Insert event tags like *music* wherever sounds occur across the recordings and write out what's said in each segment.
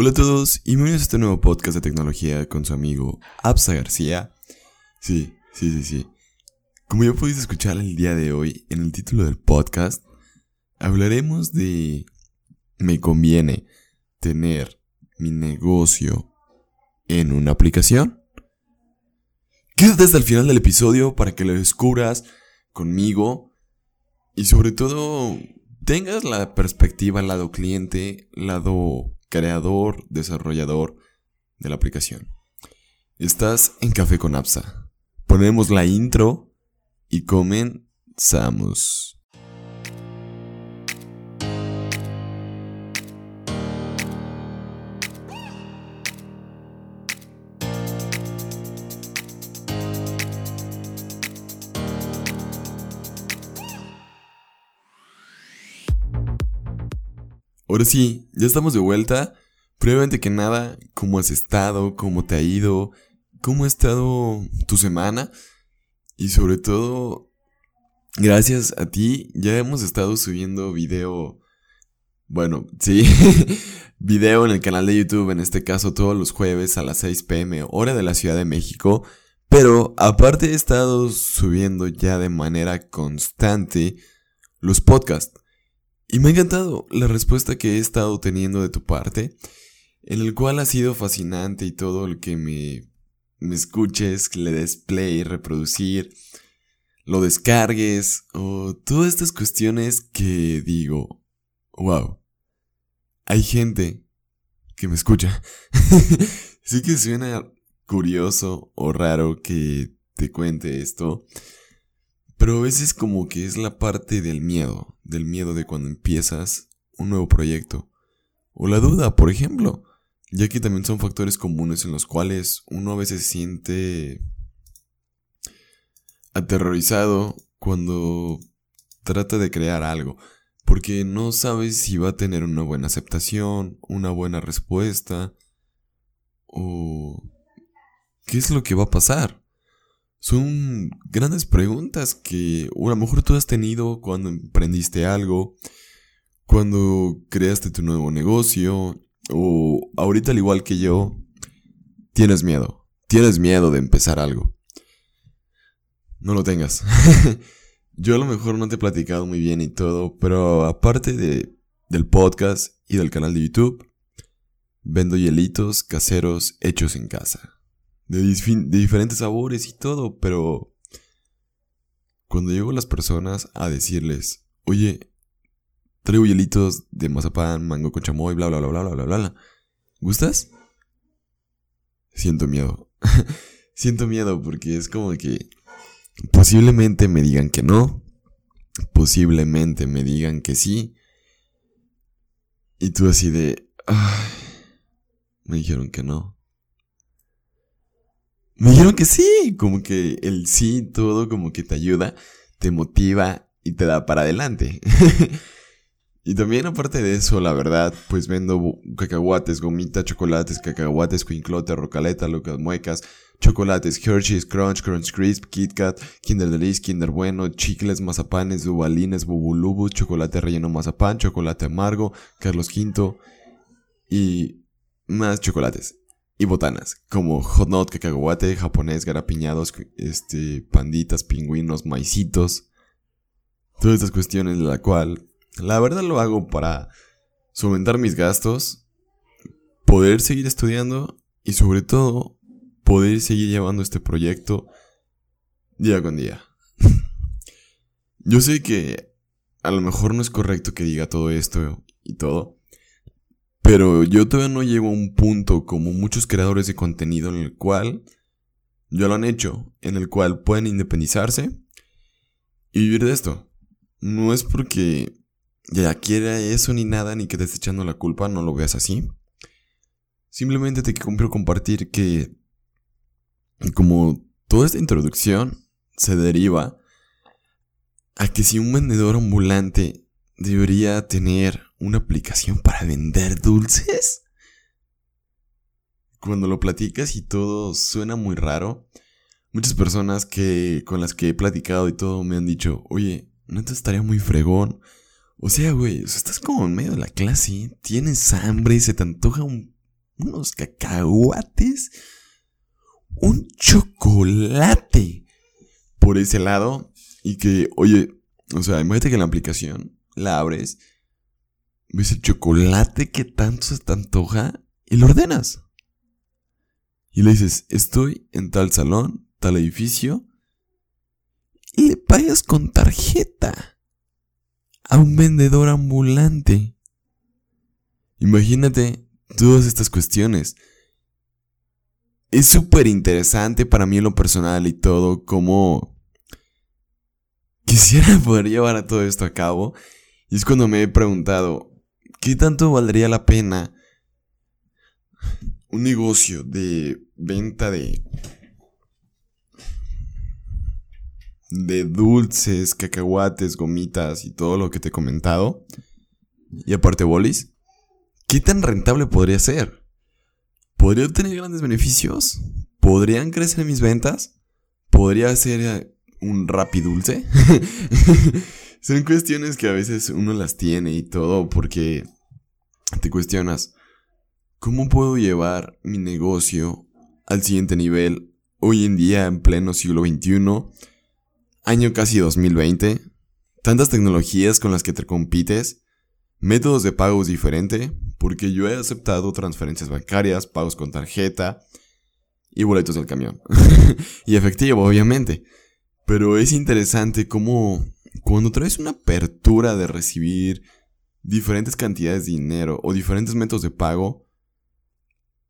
Hola a todos y bienvenidos a este nuevo podcast de tecnología con su amigo Absa García. Sí, sí, sí, sí. Como ya podéis escuchar el día de hoy en el título del podcast, hablaremos de me conviene tener mi negocio en una aplicación. Quédate hasta el final del episodio para que lo descubras conmigo y sobre todo tengas la perspectiva lado cliente, lado creador, desarrollador de la aplicación. Estás en Café con Apsa. Ponemos la intro y comenzamos. Ahora sí, ya estamos de vuelta. Previamente que nada, ¿cómo has estado? ¿Cómo te ha ido? ¿Cómo ha estado tu semana? Y sobre todo, gracias a ti, ya hemos estado subiendo video. Bueno, *laughs* sí, video en el canal de YouTube, en este caso todos los jueves a las 6 pm, hora de la Ciudad de México. Pero aparte he estado subiendo ya de manera constante los podcasts. Y me ha encantado la respuesta que he estado teniendo de tu parte, en el cual ha sido fascinante y todo el que me, escuches, le des play, reproducir, lo descargues, o todas estas cuestiones que digo, wow, hay gente que me escucha. *laughs* sí que suena curioso o raro que te cuente esto, pero a veces como que es la parte del miedo, del miedo de cuando empiezas un nuevo proyecto. O la duda, por ejemplo, ya que también son factores comunes en los cuales uno a veces siente aterrorizado cuando trata de crear algo, porque no sabes si va a tener una buena aceptación, una buena respuesta, o qué es lo que va a pasar. Son grandes preguntas que a lo mejor tú has tenido cuando emprendiste algo, cuando creaste tu nuevo negocio, o ahorita al igual que yo, tienes miedo. Tienes miedo de empezar algo. No lo tengas. *laughs* yo a lo mejor no te he platicado muy bien y todo, pero aparte de, del podcast y del canal de YouTube, vendo hielitos caseros hechos en casa de, diferentes sabores y todo, pero cuando llego a las personas a decirles, oye, traigo hielitos de mazapán, mango con chamoy, bla, bla, bla, bla, bla, bla, bla, ¿gustas? Siento miedo. *laughs* Siento miedo porque es como que posiblemente me digan que no, posiblemente me digan que sí, y tú así de, me dijeron que no. Me dijeron que sí, como que el sí, todo como que te ayuda, te motiva y te da para adelante. *laughs* y también aparte de eso, la verdad, pues vendo cacahuates, gomitas, chocolates, cacahuates, quinclote, rocaleta, locas muecas, chocolates, Hershey's, Crunch, Crunch Crisp, Kit Kat, Kinder Delice, Kinder Bueno, chicles, mazapanes, dubalines, bubulubus, chocolate relleno mazapán, chocolate amargo, Carlos V y más chocolates y botanas, como hot not, cacahuate, japonés, garapiñados, este, panditas, pingüinos, maicitos. Todas estas cuestiones, la cual, la verdad lo hago para solventar mis gastos, poder seguir estudiando y sobre todo poder seguir llevando este proyecto día con día. *laughs* Yo sé que a lo mejor no es correcto que diga todo esto y todo, pero yo todavía no llego a un punto como muchos creadores de contenido en el cual ya lo han hecho, en el cual pueden independizarse y vivir de esto. No es porque ya quiera eso ni nada, ni que te esté echando la culpa, no lo veas así. Simplemente te quiero compartir que como toda esta introducción se deriva a que si un vendedor ambulante debería tener una aplicación para vender dulces. Cuando lo platicas y todo suena muy raro, muchas personas que con las que he platicado y todo me han dicho, oye, ¿no te estaría muy fregón? O sea, güey, estás como en medio de la clase, tienes hambre y se te antoja un unos cacahuates, un chocolate por ese lado y que, oye, o sea, imagínate que la aplicación la abres, ves el chocolate que tanto se te antoja y lo ordenas. Y le dices, estoy en tal salón, tal edificio, y le pagas con tarjeta a un vendedor ambulante. Imagínate todas estas cuestiones. Es súper interesante para mí en lo personal y todo, como quisiera *laughs* poder llevar a todo esto a cabo. Y es cuando me he preguntado, ¿qué tanto valdría la pena un negocio de venta de de dulces, cacahuates, gomitas y todo lo que te he comentado. Y aparte bolis. ¿Qué tan rentable podría ser? ¿Podría obtener grandes beneficios? ¿Podrían crecer mis ventas? ¿Podría ser eh, un rapidulce? *laughs* Son cuestiones que a veces uno las tiene y todo porque te cuestionas, ¿cómo puedo llevar mi negocio al siguiente nivel hoy en día en pleno siglo XXI? Año casi 2020. Tantas tecnologías con las que te compites. Métodos de pagos diferente, porque yo he aceptado transferencias bancarias, pagos con tarjeta y boletos del camión. *laughs* y efectivo, obviamente. Pero es interesante cómo cuando traes una apertura de recibir diferentes cantidades de dinero o diferentes métodos de pago,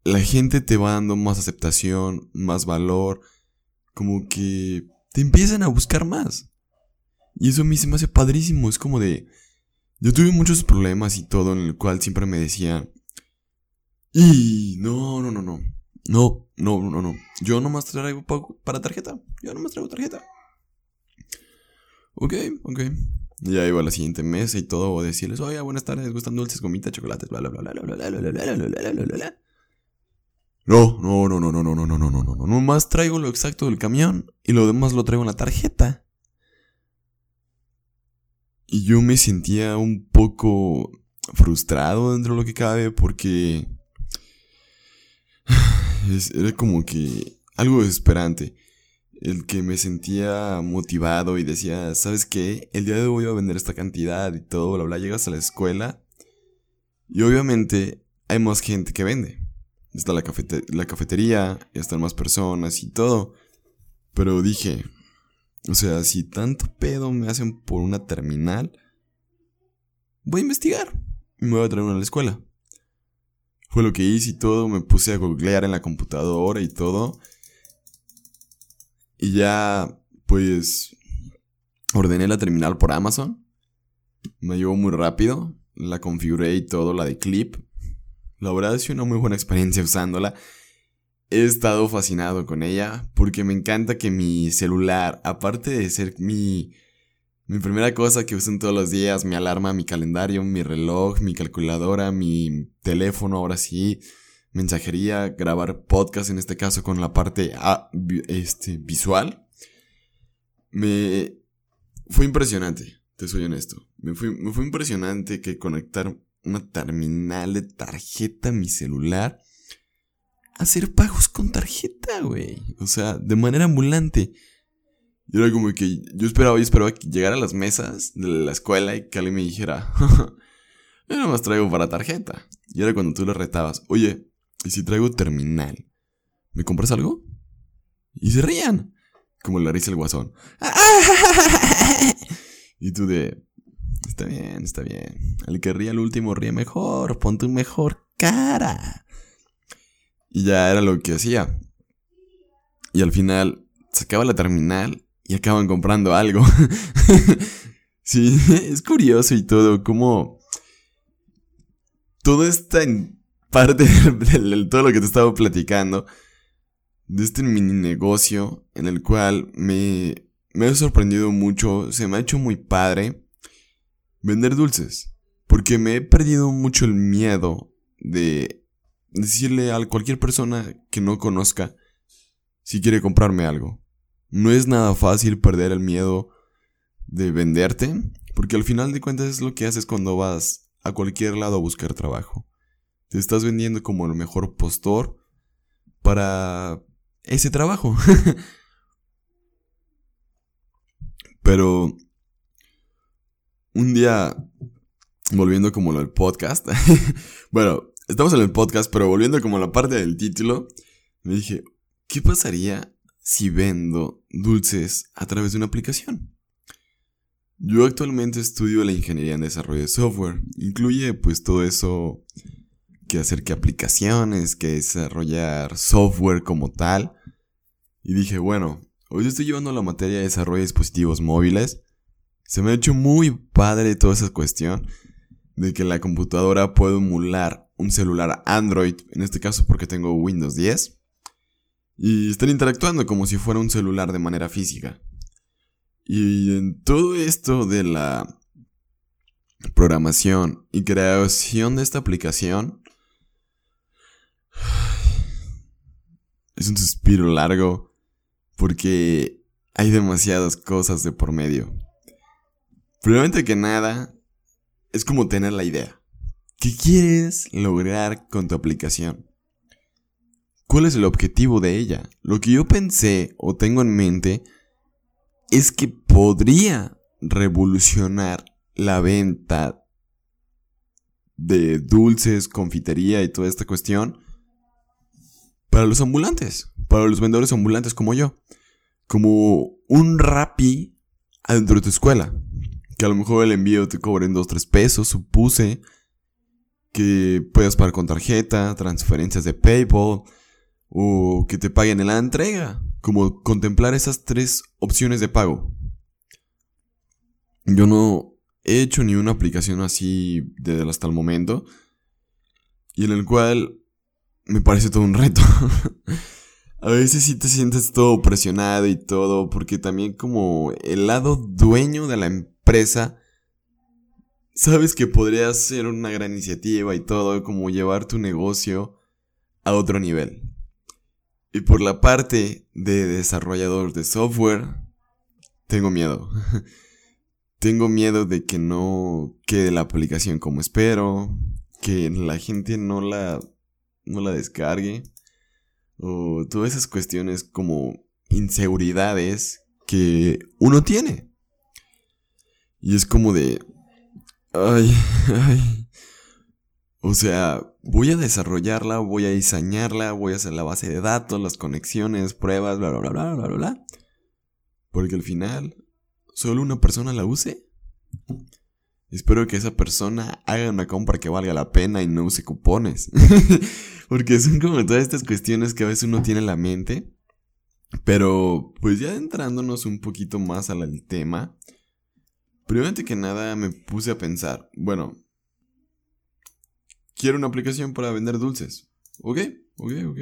la gente te va dando más aceptación, más valor, como que te empiezan a buscar más. Y eso a mí se me hace padrísimo. Es como de. Yo tuve muchos problemas y todo, en el cual siempre me decía. Y no, no, no, no. No, no, no, no. Yo nomás traigo para tarjeta. Yo nomás traigo tarjeta. Ok, ok. Ya iba a la siguiente mesa y todo, o decirles, oye, buenas tardes, gustan dulces, gomitas, chocolates, bla, bla, bla, bla, bla, bla, bla, bla, bla, bla, bla. No, no, no, no, no, no, no, no, no, no, no, no. Nomás traigo lo exacto del camión y lo demás lo traigo en la tarjeta. Y yo me sentía un poco frustrado dentro de lo que cabe porque era como que algo desesperante. El que me sentía motivado y decía, ¿sabes qué? El día de hoy voy a vender esta cantidad y todo, bla, bla. Llegas a la escuela y obviamente hay más gente que vende está la, cafetería, están más personas y todo. Pero dije, o sea, si tanto pedo me hacen por una terminal, voy a investigar y me voy a traer una a la escuela. Fue lo que hice y todo, me puse a googlear en la computadora y todo. Y ya, pues, ordené la terminal por Amazon. Me llegó muy rápido. La configuré y todo, la de clip. La verdad es una muy buena experiencia usándola. He estado fascinado con ella porque me encanta que mi celular, aparte de ser mi, mi primera cosa que uso todos los días, mi alarma, mi calendario, mi reloj, mi calculadora, mi teléfono, ahora sí, mensajería, grabar podcast en este caso con la parte ah, este, visual, me fue impresionante, te soy honesto. Me fue, me fue impresionante que conectar una terminal de tarjeta en mi celular. Hacer pagos con tarjeta, güey. O sea, de manera ambulante. Y era como que yo esperaba, yo esperaba que llegara a las mesas de la escuela y que alguien me dijera, *laughs* yo nada más traigo para tarjeta. Y era cuando tú le retabas, oye, ¿y si traigo terminal? ¿Me compras algo? Y se rían. Como la risa el guasón. *laughs* y tú de, Está bien, está bien. El que ríe al último ríe mejor. Ponte un mejor cara. Y ya era lo que hacía. Y al final sacaba la terminal y acaban comprando algo. *laughs* sí, es curioso y todo. Como todo está en parte de, todo lo que te estaba platicando. De este mini negocio en el cual me, me ha sorprendido mucho. Se me ha hecho muy padre vender dulces. Porque me he perdido mucho el miedo de decirle a cualquier persona que no conozca si quiere comprarme algo. No es nada fácil perder el miedo de venderte, porque al final de cuentas es lo que haces cuando vas a cualquier lado a buscar trabajo. Te estás vendiendo como el mejor postor para ese trabajo. *laughs* Pero un día, volviendo como del podcast, *laughs* bueno, estamos en el podcast, pero volviendo como a la parte del título, me dije, ¿qué pasaría si vendo dulces a través de una aplicación? Yo actualmente estudio la ingeniería en desarrollo de software. Incluye pues todo eso que hacer que aplicaciones, que desarrollar software como tal. Y dije, bueno, hoy estoy llevando la materia de desarrollo de dispositivos móviles. Se me ha hecho muy padre toda esa cuestión de que la computadora puede emular un celular Android, en este caso porque tengo Windows 10, y estar interactuando como si fuera un celular de manera física. Y en todo esto de la programación y creación de esta aplicación, es un suspiro largo porque hay demasiadas cosas de por medio. Primeramente que nada, es como tener la idea. ¿Qué quieres lograr con tu aplicación? ¿Cuál es el objetivo de ella? Lo que yo pensé o tengo en mente es que podría revolucionar la venta de dulces, confitería y toda esta cuestión para los ambulantes, para los vendedores ambulantes como yo, como un rapi adentro de tu escuela, que a lo mejor el envío te cobren 2, 3 pesos, supuse. Que puedas pagar con tarjeta, transferencias de PayPal. O que te paguen en la entrega. Como contemplar esas tres opciones de pago. Yo no he hecho ni una aplicación así desde hasta el momento. Y en el cual me parece todo un reto. *laughs* A veces sí te sientes todo presionado y todo, porque también como el lado dueño de la empresa, sabes que podría ser una gran iniciativa y todo, como llevar tu negocio a otro nivel. Y por la parte de desarrollador de software, tengo miedo. *laughs* tengo miedo de que no quede la aplicación como espero, que la gente no la, no la descargue, o todas esas cuestiones como inseguridades que uno tiene. Y es como de... Ay, *laughs* ay. O sea, voy a desarrollarla, voy a diseñarla, voy a hacer la base de datos, las conexiones, pruebas, bla, bla, bla, bla, bla, bla. Porque al final, solo una persona la use. Espero que esa persona haga una compra que valga la pena y no use cupones. *laughs* Porque son como todas estas cuestiones que a veces uno tiene en la mente. Pero, pues ya entrándonos un poquito más al tema. Primero que nada me puse a pensar, bueno, quiero una aplicación para vender dulces. Ok, ok, ok.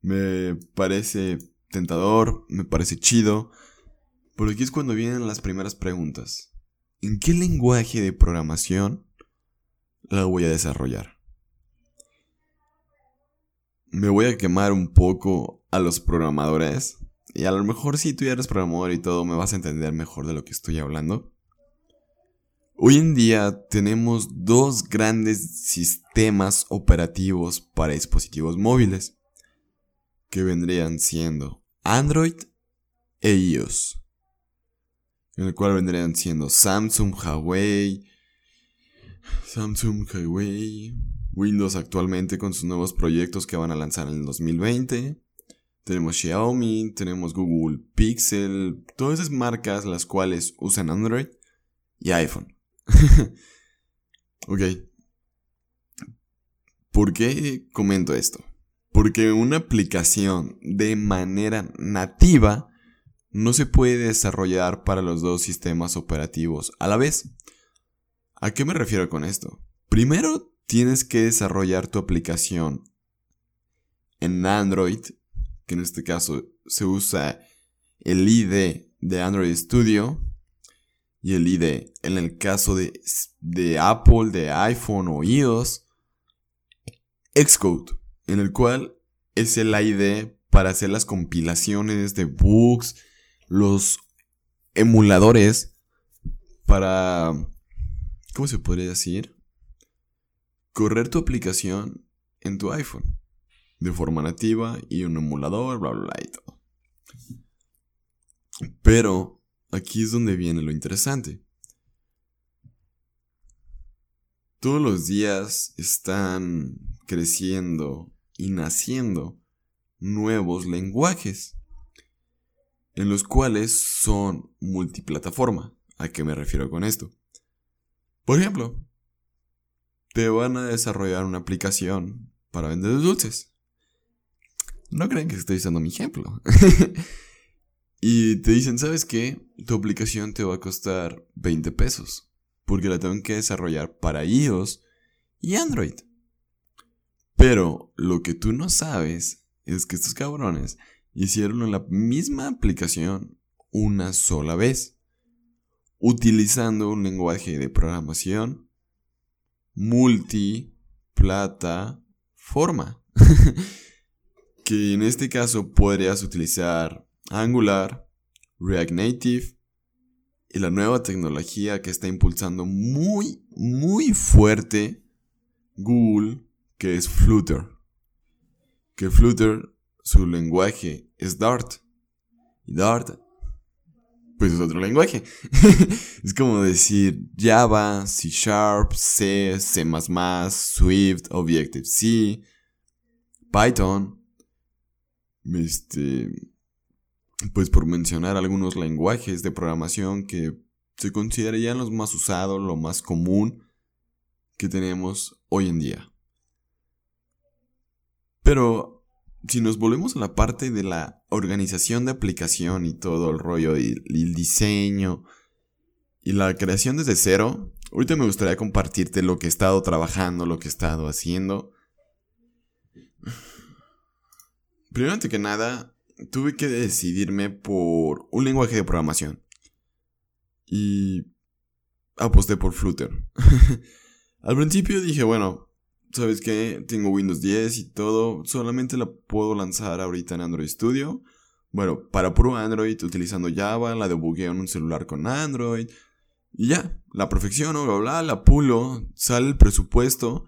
Me parece tentador, me parece chido. Pero aquí es cuando vienen las primeras preguntas. ¿En qué lenguaje de programación la voy a desarrollar? Me voy a quemar un poco a los programadores. Y a lo mejor si tú ya eres programador y todo, me vas a entender mejor de lo que estoy hablando. Hoy en día tenemos dos grandes sistemas operativos para dispositivos móviles, que vendrían siendo Android e iOS, en el cual vendrían siendo Samsung, Huawei, Samsung, Huawei, Windows actualmente con sus nuevos proyectos que van a lanzar en el 2020. Tenemos Xiaomi, tenemos Google Pixel, todas esas marcas las cuales usan Android y iPhone. *laughs* ok. ¿Por qué comento esto? Porque una aplicación de manera nativa no se puede desarrollar para los dos sistemas operativos a la vez. ¿A qué me refiero con esto? Primero tienes que desarrollar tu aplicación en Android, que en este caso se usa el ID de Android Studio, y el ID. En el caso de, de Apple, de iPhone o iOS, Xcode, en el cual es el ID para hacer las compilaciones de bugs, los emuladores para... ¿Cómo se podría decir? correr tu aplicación en tu iPhone de forma nativa y un emulador, bla, bla, bla y todo. Pero aquí es donde viene lo interesante. Todos los días están creciendo y naciendo nuevos lenguajes, en los cuales son multiplataforma. ¿A qué me refiero con esto? Por ejemplo, te van a desarrollar una aplicación para vender dulces. No creen que estoy usando mi ejemplo. *laughs* y te dicen, ¿sabes qué? Tu aplicación te va a costar 20 pesos. Porque la tengo que desarrollar para iOS y Android. Pero lo que tú no sabes es que estos cabrones hicieron la misma aplicación una sola vez. Utilizando un lenguaje de programación multiplataforma. *laughs* que en este caso podrías utilizar Angular, React Native y la nueva tecnología que está impulsando muy, muy fuerte Google, que es Flutter. Que Flutter, su lenguaje es Dart. Y Dart pues es otro lenguaje. *laughs* es como decir Java, C Sharp, C, C, Swift, Objective-C, Python. Este. Pues por mencionar algunos lenguajes de programación que se considerarían los más usados, lo más común que tenemos hoy en día. Pero si nos volvemos a la parte de la organización de aplicación y todo el rollo y, el diseño y la creación desde cero, ahorita me gustaría compartirte lo que he estado trabajando, lo que he estado haciendo. Primero que nada, tuve que decidirme por un lenguaje de programación. Y aposté por Flutter. *laughs* Al principio dije, bueno, ¿sabes qué? Tengo Windows 10 y todo. Solamente la puedo lanzar ahorita en Android Studio. Bueno, para puro Android, utilizando Java, la debugueo en un celular con Android. Y ya, la perfecciono, bla, bla, la pulo, sale el presupuesto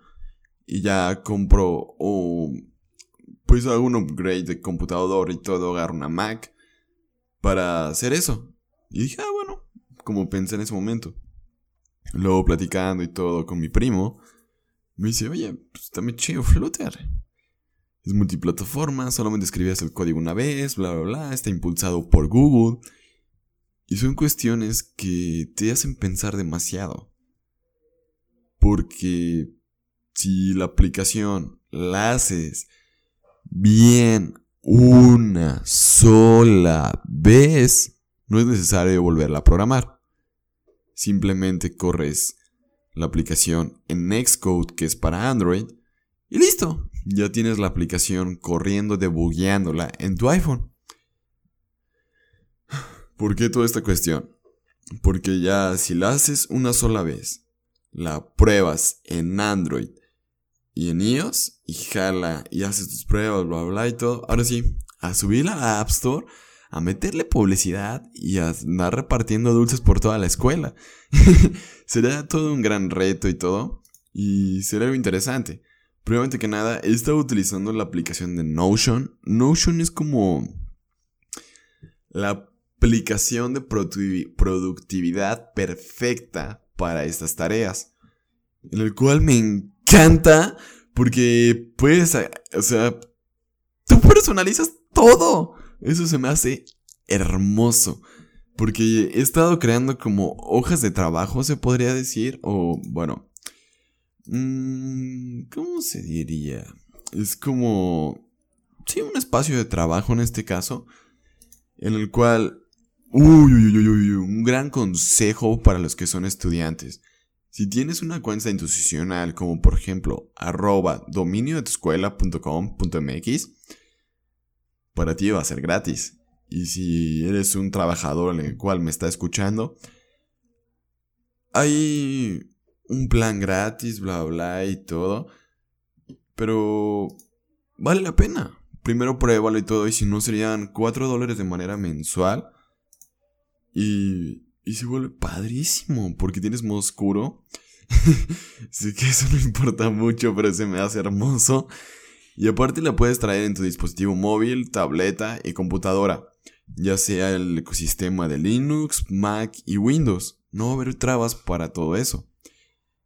y ya compro o pues hago un upgrade de computador y todo, agarro una Mac para hacer eso. Y dije, ah, bueno, como pensé en ese momento. Luego platicando y todo con mi primo, me dice, oye, pues también chido Flutter. Es multiplataforma, solamente escribías el código una vez, bla, bla, bla, está impulsado por Google. Y son cuestiones que te hacen pensar demasiado. Porque si la aplicación la haces bien una sola vez, no es necesario volverla a programar. Simplemente corres la aplicación en Xcode que es para Android y listo, ya tienes la aplicación corriendo, debugueándola en tu iPhone. ¿Por qué toda esta cuestión? Porque ya si la haces una sola vez, la pruebas en Android y en iOS y jala y haces tus pruebas, bla, bla, y todo, ahora sí, a subirla a App Store a meterle publicidad y a andar repartiendo dulces por toda la escuela. *laughs* será todo un gran reto y todo. Y será algo interesante. Primero que nada, he estado utilizando la aplicación de Notion. Notion es como la aplicación de productividad perfecta para estas tareas. En el cual me encanta porque puedes, o sea, tú personalizas todo. Eso se me hace hermoso. Porque he estado creando como hojas de trabajo, se podría decir. O, bueno. Mmm, ¿Cómo se diría? Es como... Sí, un espacio de trabajo en este caso. En el cual... Uy, uy, uy, uy, un gran consejo para los que son estudiantes. Si tienes una cuenta institucional como por ejemplo arroba dominio de tu escuela.com.mx, para ti va a ser gratis. Y si eres un trabajador en el cual me está escuchando, hay un plan gratis, bla, bla y todo. Pero vale la pena. Primero pruébalo y todo. Y si no, serían 4 dólares de manera mensual. Y, y se vuelve padrísimo. Porque tienes modo oscuro. *laughs* Así que eso no importa mucho, pero se me hace hermoso. Y aparte la puedes traer en tu dispositivo móvil, tableta y computadora, ya sea el ecosistema de Linux, Mac y Windows. No va a haber trabas para todo eso.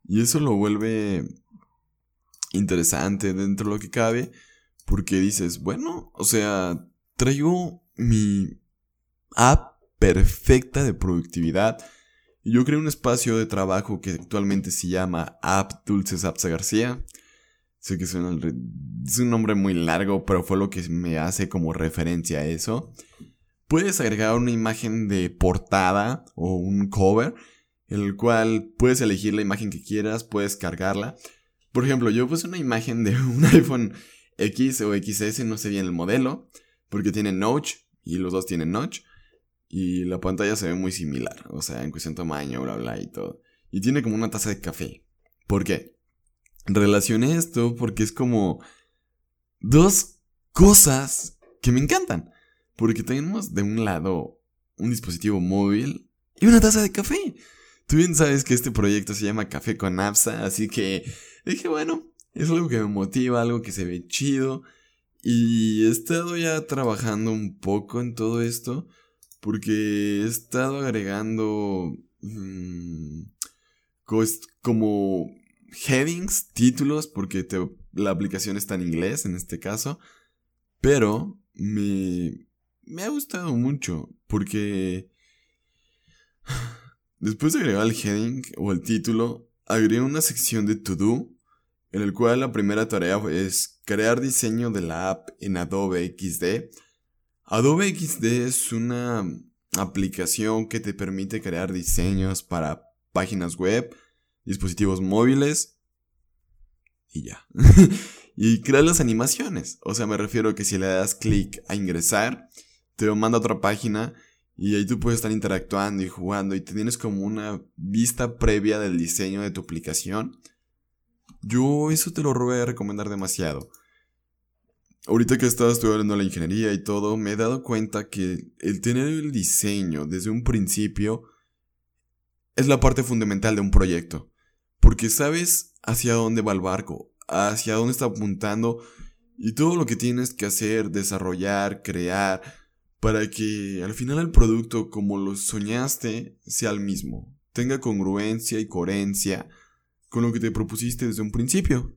Y eso lo vuelve interesante dentro de lo que cabe, porque dices, bueno, o sea, traigo mi app perfecta de productividad. Yo creé un espacio de trabajo que actualmente se llama App Dulces Apsa García. Sé que es un nombre muy largo, pero fue lo que me hace como referencia a eso. Puedes agregar una imagen de portada o un cover, el cual puedes elegir la imagen que quieras, puedes cargarla. Por ejemplo, yo puse una imagen de *laughs* un iPhone X o XS, no sé bien el modelo, porque tiene notch y los dos tienen notch. Y la pantalla se ve muy similar, o sea, en cuestión de tamaño, bla, bla y todo. Y tiene como una taza de café. ¿Por qué? Relacioné esto porque es como dos cosas que me encantan. Porque tenemos de un lado un dispositivo móvil y una taza de café. Tú bien sabes que este proyecto se llama Café con APSA, así que dije, bueno, es algo que me motiva, algo que se ve chido. Y he estado ya trabajando un poco en todo esto porque he estado agregando mm, como headings, títulos, porque la aplicación está en inglés en este caso. Pero me, me ha gustado mucho porque *sighs* después de agregar el heading o el título, agregué una sección de to do en el cual la primera tarea es crear diseño de la app en Adobe XD Adobe XD es una aplicación que te permite crear diseños para páginas web, dispositivos móviles y ya. *laughs* y crear las animaciones. O sea, me refiero a que si le das clic a ingresar, te manda a otra página y ahí tú puedes estar interactuando y jugando y tienes como una vista previa del diseño de tu aplicación. Yo eso te lo voy a recomendar demasiado. Ahorita que estaba estudiando la ingeniería y todo, me he dado cuenta que el tener el diseño desde un principio es la parte fundamental de un proyecto. Porque sabes hacia dónde va el barco, hacia dónde está apuntando y todo lo que tienes que hacer, desarrollar, crear, para que al final el producto como lo soñaste sea el mismo, tenga congruencia y coherencia con lo que te propusiste desde un principio.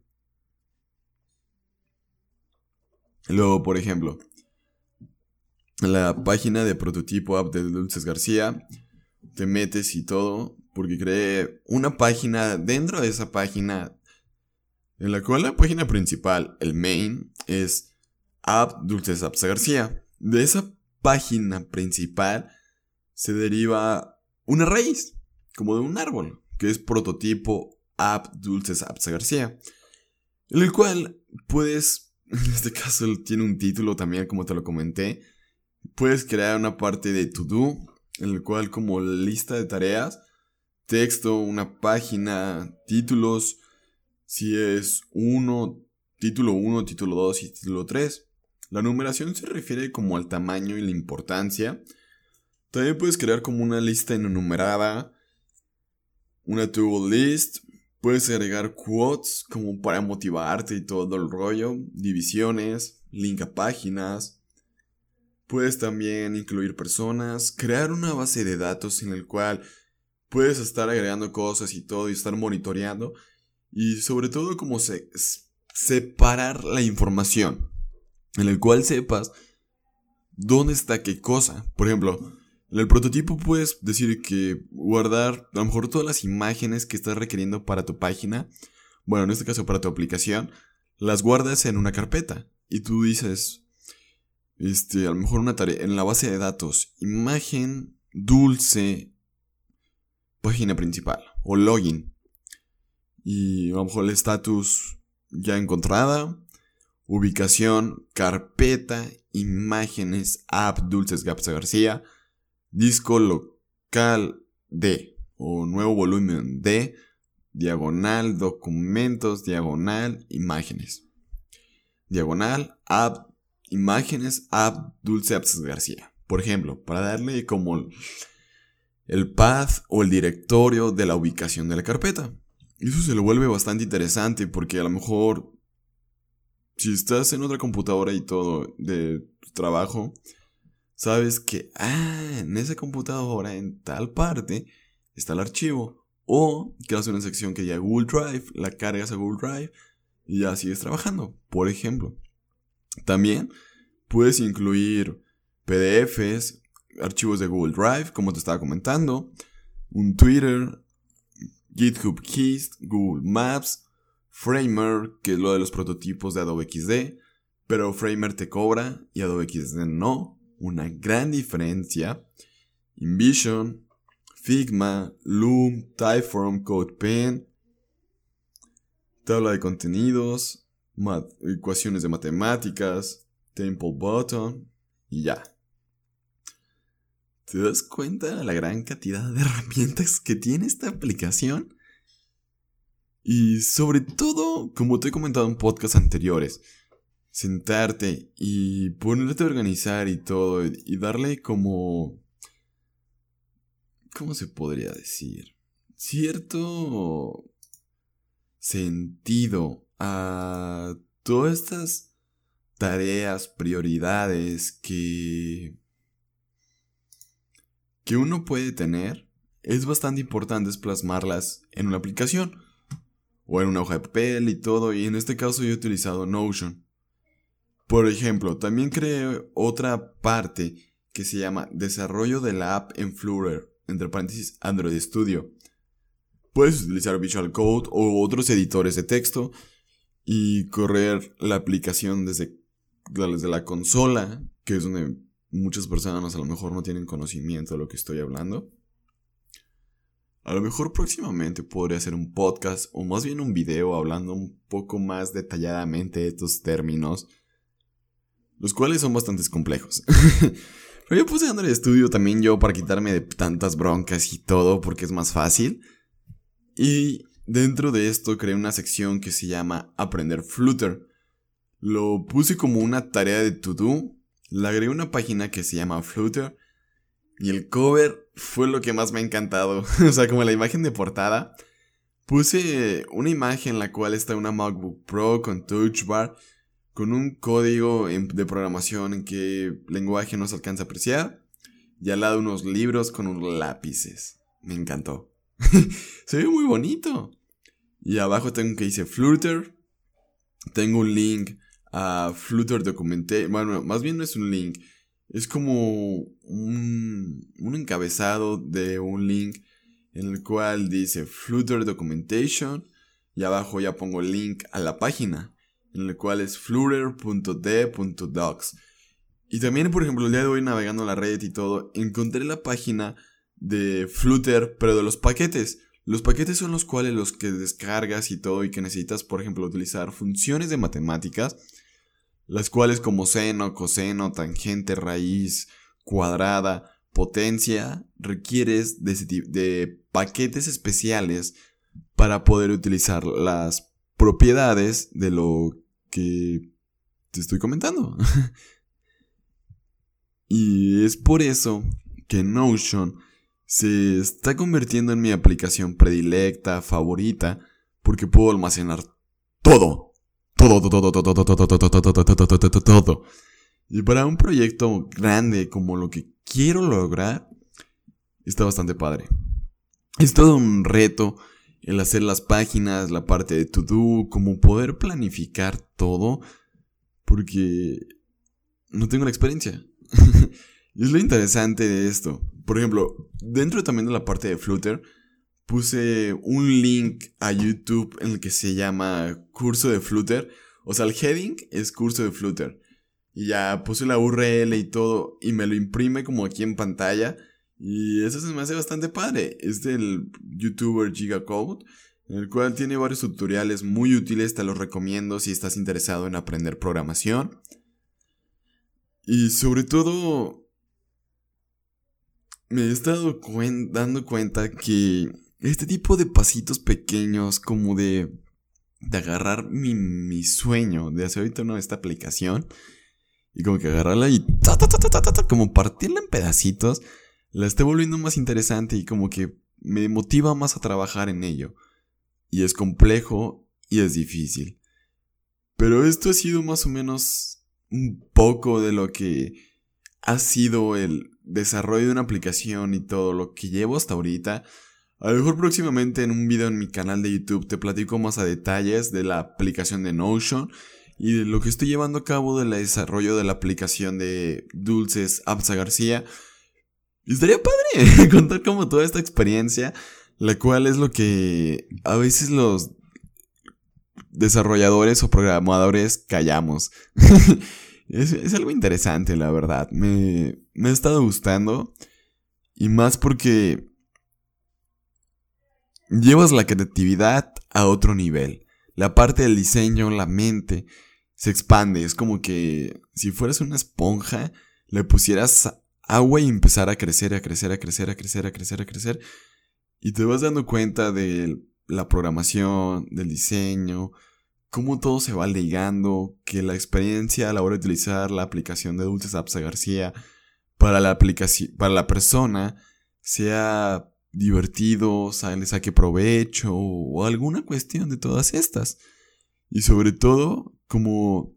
Luego, por ejemplo, la página de prototipo app de Dulces García, te metes y todo, porque creé una página dentro de esa página, en la cual la página principal, el main, es app Dulces Apps García. De esa página principal se deriva una raíz, como de un árbol, que es prototipo app Dulces Apps García, en el cual puedes *laughs* en este caso tiene un título también, como te lo comenté. Puedes crear una parte de to do, en el cual como lista de tareas, texto, una página, títulos, si es uno, título 1, título 2 y título 3. La numeración se refiere como al tamaño y la importancia. También puedes crear como una lista enumerada, una to-do list, Puedes agregar quotes como para motivarte y todo el rollo, divisiones, link a páginas. Puedes también incluir personas, crear una base de datos en el cual puedes estar agregando cosas y todo y estar monitoreando. Y sobre todo como separar la información en el cual sepas dónde está qué cosa. Por ejemplo, en el prototipo puedes decir que guardar a lo mejor todas las imágenes que estás requiriendo para tu página, bueno, en este caso para tu aplicación, las guardas en una carpeta y tú dices, este, a lo mejor una tarea en la base de datos, imagen dulce, página principal o login. Y a lo el estatus ya encontrada, ubicación, carpeta, imágenes, app Dulces Gapsa García, disco local D o nuevo volumen D, diagonal documentos, diagonal imágenes. Diagonal app imágenes app Dulce Apps García. Por ejemplo, para darle como el path o el directorio de la ubicación de la carpeta. eso se lo vuelve bastante interesante porque a lo mejor si estás en otra computadora y todo de trabajo, sabes que, ah, en esa computadora, en tal parte, está el archivo. O haces una sección que diga Google Drive, la cargas a Google Drive y ya sigues trabajando, por ejemplo. También puedes incluir PDFs, archivos de Google Drive, como te estaba comentando, un Twitter, GitHub Keys, Google Maps, Framer, que es lo de los prototipos de Adobe XD, pero Framer te cobra y Adobe XD no. Una gran diferencia. InVision, Figma, Loom, Typeform, CodePen, tabla de contenidos, ecuaciones de matemáticas, Temple Button y ya. ¿Te das cuenta de la gran cantidad de *laughs* herramientas que tiene esta aplicación? Y sobre todo, como te he comentado en podcasts anteriores, sentarte y ponerte a organizar y todo y darle como... ¿Cómo se podría decir? Cierto sentido a todas estas tareas, prioridades que que uno puede tener, es bastante importante plasmarlas en una aplicación o en una hoja de papel y todo, y en este caso yo he utilizado Notion. Por ejemplo, también creé otra parte que se llama Desarrollo de la app en Flutter, entre paréntesis Android Studio. Puedes utilizar Visual Code o otros editores de texto y correr la aplicación desde, desde la consola, que es donde muchas personas a lo mejor no tienen conocimiento de lo que estoy hablando. A lo mejor próximamente podré hacer un podcast o más bien un video hablando un poco más detalladamente de estos términos, los cuales son bastante complejos. *laughs* Pero yo puse Android Studio también yo para quitarme de tantas broncas y todo porque es más fácil. Y dentro de esto creé una sección que se llama Aprender Flutter. Lo puse como una tarea de to-do le agregué una página que se llama Flutter y el cover fue lo que más me ha encantado. *laughs* o sea, como la imagen de portada. Puse una imagen en la cual está una MacBook Pro con Touch Bar, con un código de programación en que lenguaje no se alcanza a apreciar, y al lado unos libros con unos lápices. Me encantó. *laughs* se ve muy bonito. Y abajo tengo que dice Flutter. Tengo un link a Flutter Documentation. Bueno, más bien no es un link. Es como un, un encabezado de un link en el cual dice Flutter Documentation y abajo ya pongo el link a la página en el cual es flutter.d.docs. Y también, por ejemplo, el día de hoy navegando la red y todo, encontré la página de Flutter, pero de los paquetes. Los paquetes son los cuales los que descargas y todo y que necesitas, por ejemplo, utilizar funciones de matemáticas las cuales como seno, coseno, tangente, raíz, cuadrada, potencia, requieres de, paquetes especiales para poder utilizar las propiedades de lo que te estoy comentando. *laughs* y es por eso que Notion se está convirtiendo en mi aplicación predilecta, favorita, porque puedo almacenar todo todo, todo, todo, todo, todo, todo, todo, todo, todo. Y para un proyecto grande como lo que quiero lograr, está bastante padre. Es todo un reto el hacer las páginas, la parte de to do, como poder planificar todo, porque no tengo la experiencia. es lo interesante de esto. Por ejemplo, dentro también de la parte de Flutter, puse un link a YouTube en el que se llama curso de Flutter. O sea, el heading es curso de Flutter. Y ya puse la URL y todo y me lo imprime como aquí en pantalla. Y eso se me hace bastante padre. Es del youtuber Gigacode, en el cual tiene varios tutoriales muy útiles, te los recomiendo si estás interesado en aprender programación. Y sobre todo, me he estado dando cuenta que este tipo de pasitos pequeños como de, agarrar mi, sueño de hacer ahorita una esta aplicación y como que agarrarla y ta, como partirla en pedacitos, la esté volviendo más interesante y como que me motiva más a trabajar en ello. y es complejo y es difícil. Pero esto ha sido más o menos un poco de lo que ha sido el desarrollo de una aplicación y todo lo que llevo hasta ahorita. A lo mejor próximamente en un video en mi canal de YouTube te platico más a detalles de la aplicación de Notion y de lo que estoy llevando a cabo del desarrollo de la aplicación de Dulces Absa García. Y estaría padre *laughs* contar como toda esta experiencia, la cual es lo que a veces los desarrolladores o programadores callamos. *laughs* es, algo interesante, la verdad. Me, me ha estado gustando. Y más porque llevas la creatividad a otro nivel. La parte del diseño, la mente, se expande. Es como que si fueras una esponja, le pusieras agua y empezara a crecer, a crecer, a crecer, a crecer, a crecer, a crecer. Y te vas dando cuenta de la programación, del diseño, cómo todo se va ligando, que la experiencia a la hora de utilizar la aplicación de Dulces Apps García para la aplicación, para la persona sea divertido, le saque provecho o alguna cuestión de todas estas. Y sobre todo, como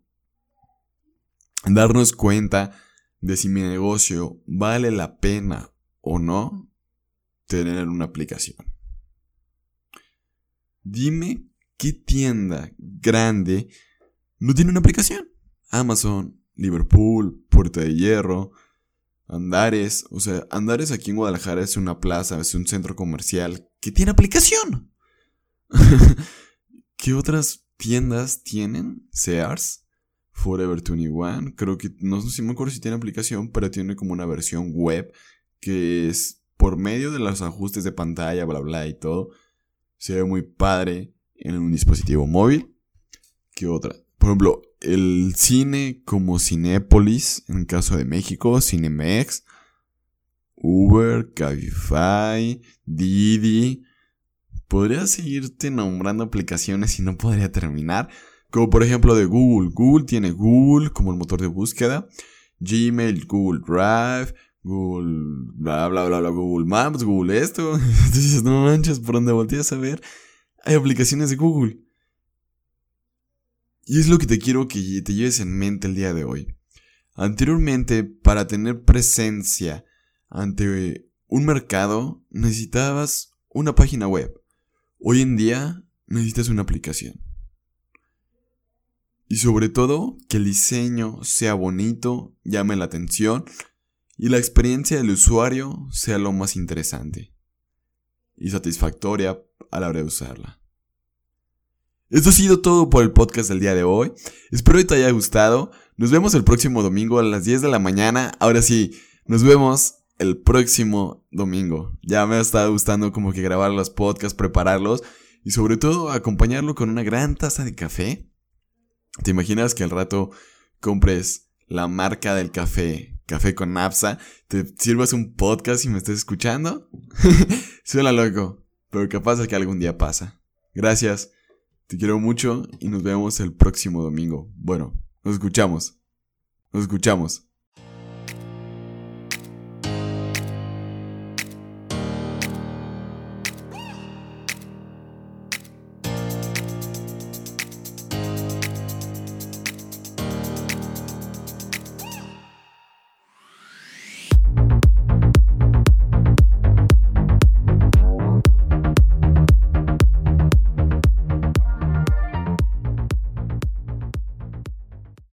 darnos cuenta de si mi negocio vale la pena o no tener una aplicación. Dime qué tienda grande no tiene una aplicación. Amazon, Liverpool, Puerto de Hierro, Andares. O sea, Andares aquí en Guadalajara es una plaza, es un centro comercial que tiene aplicación. *laughs* ¿Qué otras tiendas tienen Sears, Forever 21. Creo que no sé si me acuerdo si tiene aplicación, pero tiene como una versión web que es por medio de los ajustes de pantalla, bla bla y todo. Se ve muy padre en un dispositivo móvil. ¿Qué otra? Por ejemplo, el cine como Cinépolis, en caso de México, Cinemex, Uber, Cabify, Didi, podría seguirte nombrando aplicaciones y no podría terminar. Como por ejemplo de Google. Google tiene Google como el motor de búsqueda. Gmail, Google Drive, Google, bla, bla, bla, bla, Google Maps, Google esto. *laughs* Entonces, no manches, por donde volteas a ver, hay aplicaciones de Google. Y es lo que te quiero que te lleves en mente el día de hoy. Anteriormente, para tener presencia ante un mercado, necesitabas una página web. Hoy en día necesitas una aplicación. Y sobre todo, que el diseño sea bonito, llame la atención y la experiencia del usuario sea lo más interesante y satisfactoria a la hora de usarla. Esto ha sido todo por el podcast del día de hoy. Espero que te haya gustado. Nos vemos el próximo domingo a las 10 de la mañana. Ahora sí, nos vemos el próximo domingo. Ya me ha estado gustando como que grabar los podcasts, prepararlos y sobre todo acompañarlo con una gran taza de café. ¿Te imaginas que al rato compres la marca del café, café con napsa, te sirvas un podcast y me estés escuchando? *laughs* Suena loco, pero capaz de que algún día pasa. Gracias, te quiero mucho y nos vemos el próximo domingo. Bueno, nos escuchamos. Nos escuchamos.